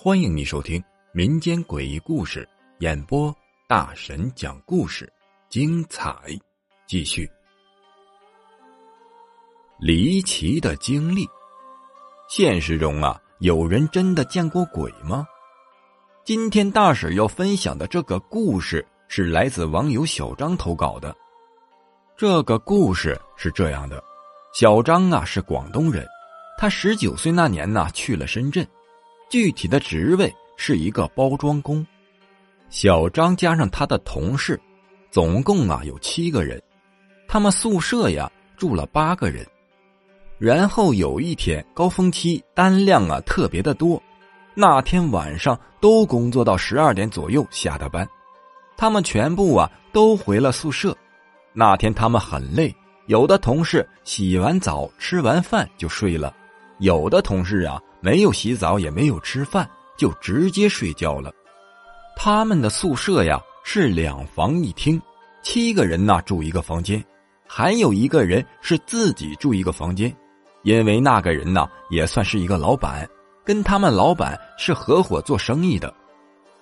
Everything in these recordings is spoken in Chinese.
欢迎你收听民间诡异故事演播，大神讲故事，精彩继续。离奇的经历，现实中啊，有人真的见过鬼吗？今天大婶要分享的这个故事是来自网友小张投稿的。这个故事是这样的：小张啊是广东人，他十九岁那年呢去了深圳。具体的职位是一个包装工，小张加上他的同事，总共啊有七个人，他们宿舍呀住了八个人。然后有一天高峰期单量啊特别的多，那天晚上都工作到十二点左右下的班，他们全部啊都回了宿舍。那天他们很累，有的同事洗完澡吃完饭就睡了，有的同事啊。没有洗澡，也没有吃饭，就直接睡觉了。他们的宿舍呀是两房一厅，七个人呢住一个房间，还有一个人是自己住一个房间，因为那个人呢也算是一个老板，跟他们老板是合伙做生意的。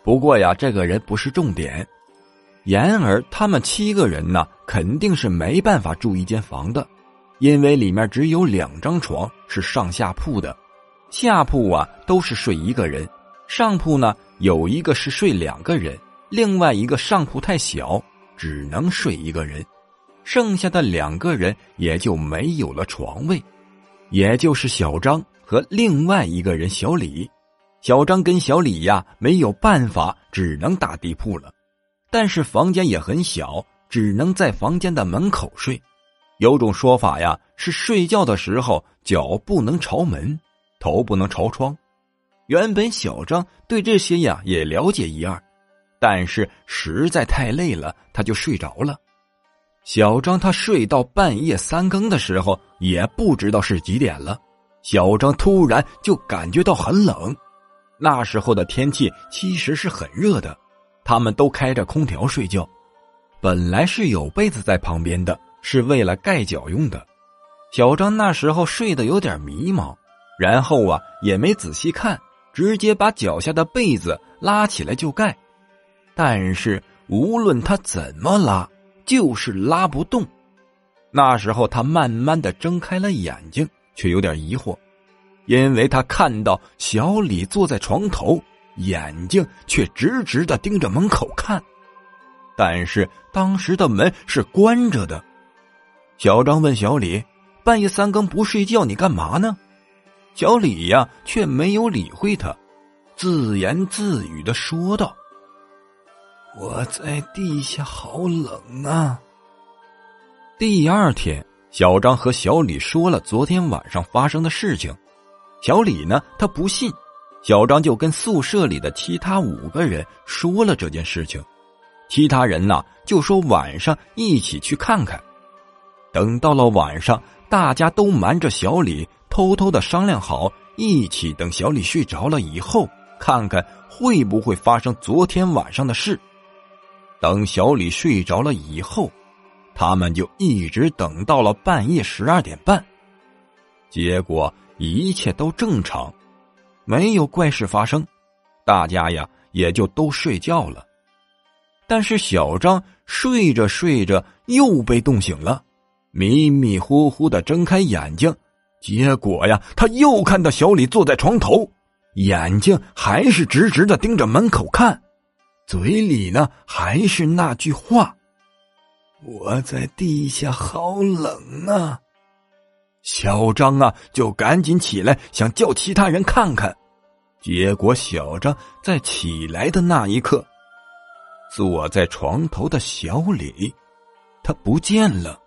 不过呀，这个人不是重点。然而，他们七个人呢肯定是没办法住一间房的，因为里面只有两张床，是上下铺的。下铺啊都是睡一个人，上铺呢有一个是睡两个人，另外一个上铺太小，只能睡一个人，剩下的两个人也就没有了床位，也就是小张和另外一个人小李。小张跟小李呀没有办法，只能打地铺了，但是房间也很小，只能在房间的门口睡。有种说法呀是睡觉的时候脚不能朝门。头不能朝窗，原本小张对这些呀也了解一二，但是实在太累了，他就睡着了。小张他睡到半夜三更的时候，也不知道是几点了。小张突然就感觉到很冷，那时候的天气其实是很热的，他们都开着空调睡觉，本来是有被子在旁边的，是为了盖脚用的。小张那时候睡得有点迷茫。然后啊，也没仔细看，直接把脚下的被子拉起来就盖。但是无论他怎么拉，就是拉不动。那时候他慢慢的睁开了眼睛，却有点疑惑，因为他看到小李坐在床头，眼睛却直直的盯着门口看。但是当时的门是关着的。小张问小李：“半夜三更不睡觉，你干嘛呢？”小李呀，却没有理会他，自言自语的说道：“我在地下好冷啊。”第二天，小张和小李说了昨天晚上发生的事情。小李呢，他不信，小张就跟宿舍里的其他五个人说了这件事情。其他人呢，就说晚上一起去看看。等到了晚上，大家都瞒着小李。偷偷的商量好，一起等小李睡着了以后，看看会不会发生昨天晚上的事。等小李睡着了以后，他们就一直等到了半夜十二点半。结果一切都正常，没有怪事发生，大家呀也就都睡觉了。但是小张睡着睡着又被冻醒了，迷迷糊糊的睁开眼睛。结果呀，他又看到小李坐在床头，眼睛还是直直的盯着门口看，嘴里呢还是那句话：“我在地下好冷啊。”小张啊，就赶紧起来想叫其他人看看，结果小张在起来的那一刻，坐在床头的小李，他不见了。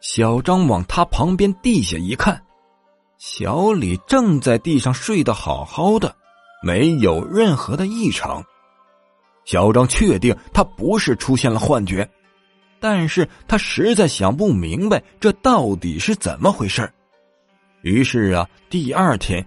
小张往他旁边地下一看。小李正在地上睡得好好的，没有任何的异常。小张确定他不是出现了幻觉，但是他实在想不明白这到底是怎么回事于是啊，第二天